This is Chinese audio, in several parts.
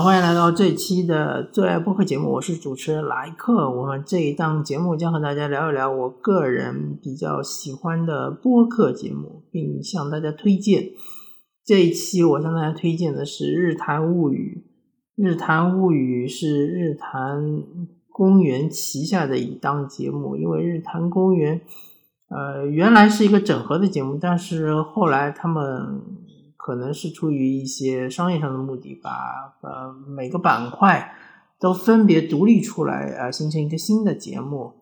欢迎来到这期的最爱播客节目，我是主持人莱克。我们这一档节目将和大家聊一聊我个人比较喜欢的播客节目，并向大家推荐。这一期我向大家推荐的是《日谈物语》。《日谈物语》是日坛公园旗下的一档节目，因为日坛公园，呃，原来是一个整合的节目，但是后来他们。可能是出于一些商业上的目的，把呃每个板块都分别独立出来，啊，形成一个新的节目。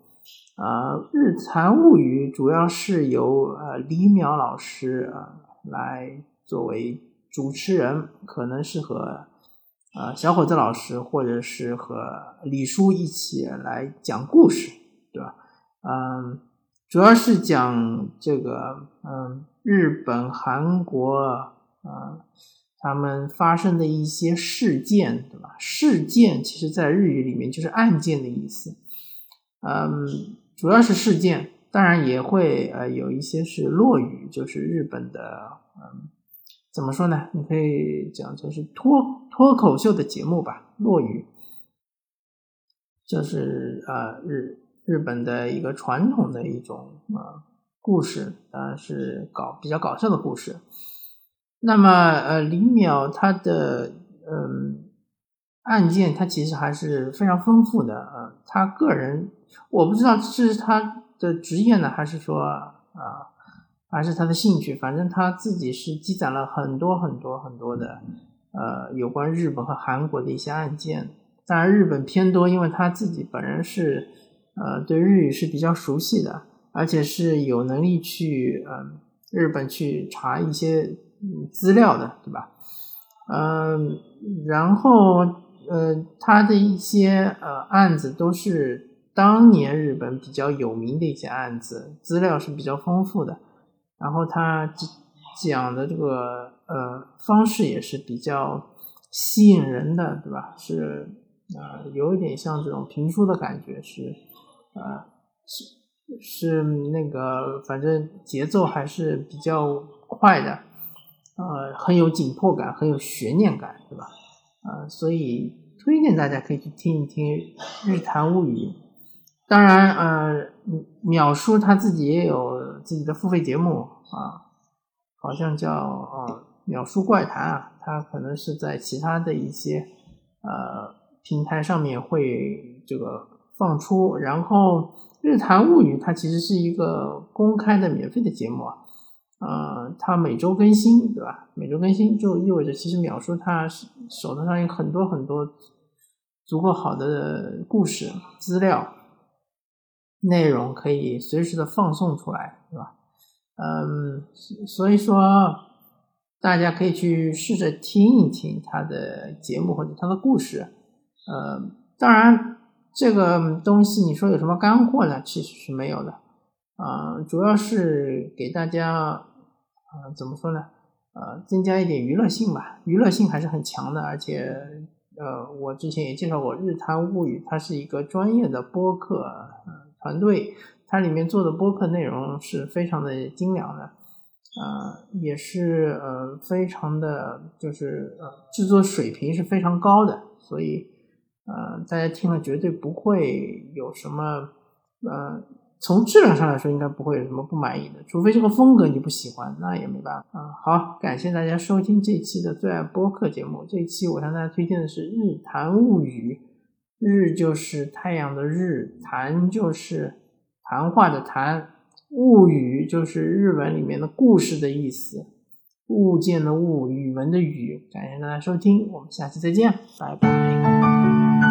啊，日谈物语主要是由呃李淼老师啊来作为主持人，可能是和啊小伙子老师或者是和李叔一起来讲故事，对吧？嗯，主要是讲这个嗯日本、韩国。啊，他们发生的一些事件，对吧？事件其实在日语里面就是案件的意思。嗯，主要是事件，当然也会呃有一些是落语，就是日本的嗯，怎么说呢？你可以讲成是脱脱口秀的节目吧。落语就是呃日日本的一个传统的一种啊故事，当然是搞比较搞笑的故事。那么，呃，李淼他的嗯案件，他其实还是非常丰富的啊。他个人我不知道是他的职业呢，还是说啊，还是他的兴趣。反正他自己是积攒了很多很多很多的呃有关日本和韩国的一些案件。当然，日本偏多，因为他自己本人是呃对日语是比较熟悉的，而且是有能力去嗯日本去查一些。资料的，对吧？嗯，然后呃，他的一些呃案子都是当年日本比较有名的一些案子，资料是比较丰富的。然后他讲的这个呃方式也是比较吸引人的，对吧？是呃有一点像这种评书的感觉，是呃是是那个反正节奏还是比较快的。呃，很有紧迫感，很有悬念感，对吧？呃，所以推荐大家可以去听一听《日谈物语》。当然，呃，秒叔他自己也有自己的付费节目啊，好像叫呃《秒叔怪谈》啊，他可能是在其他的一些呃平台上面会这个放出。然后，《日谈物语》它其实是一个公开的免费的节目啊。呃，他每周更新，对吧？每周更新就意味着，其实秒叔他手头上有很多很多足够好的故事资料内容，可以随时的放送出来，对吧？嗯，所以说大家可以去试着听一听他的节目或者他的故事。呃，当然这个东西你说有什么干货呢？其实是没有的。啊，主要是给大家，啊，怎么说呢？呃，增加一点娱乐性吧，娱乐性还是很强的。而且，呃，我之前也介绍过《日谈物语》，它是一个专业的播客团队，它里面做的播客内容是非常的精良的，啊，也是呃非常的，就是呃制作水平是非常高的，所以，呃，大家听了绝对不会有什么，呃。从质量上来说，应该不会有什么不满意的，除非这个风格你不喜欢，那也没办法啊。好，感谢大家收听这期的最爱播客节目。这一期我向大家推荐的是《日谈物语》，日就是太阳的日，谈就是谈话的谈，物语就是日文里面的故事的意思，物件的物，语文的语。感谢大家收听，我们下期再见，拜拜。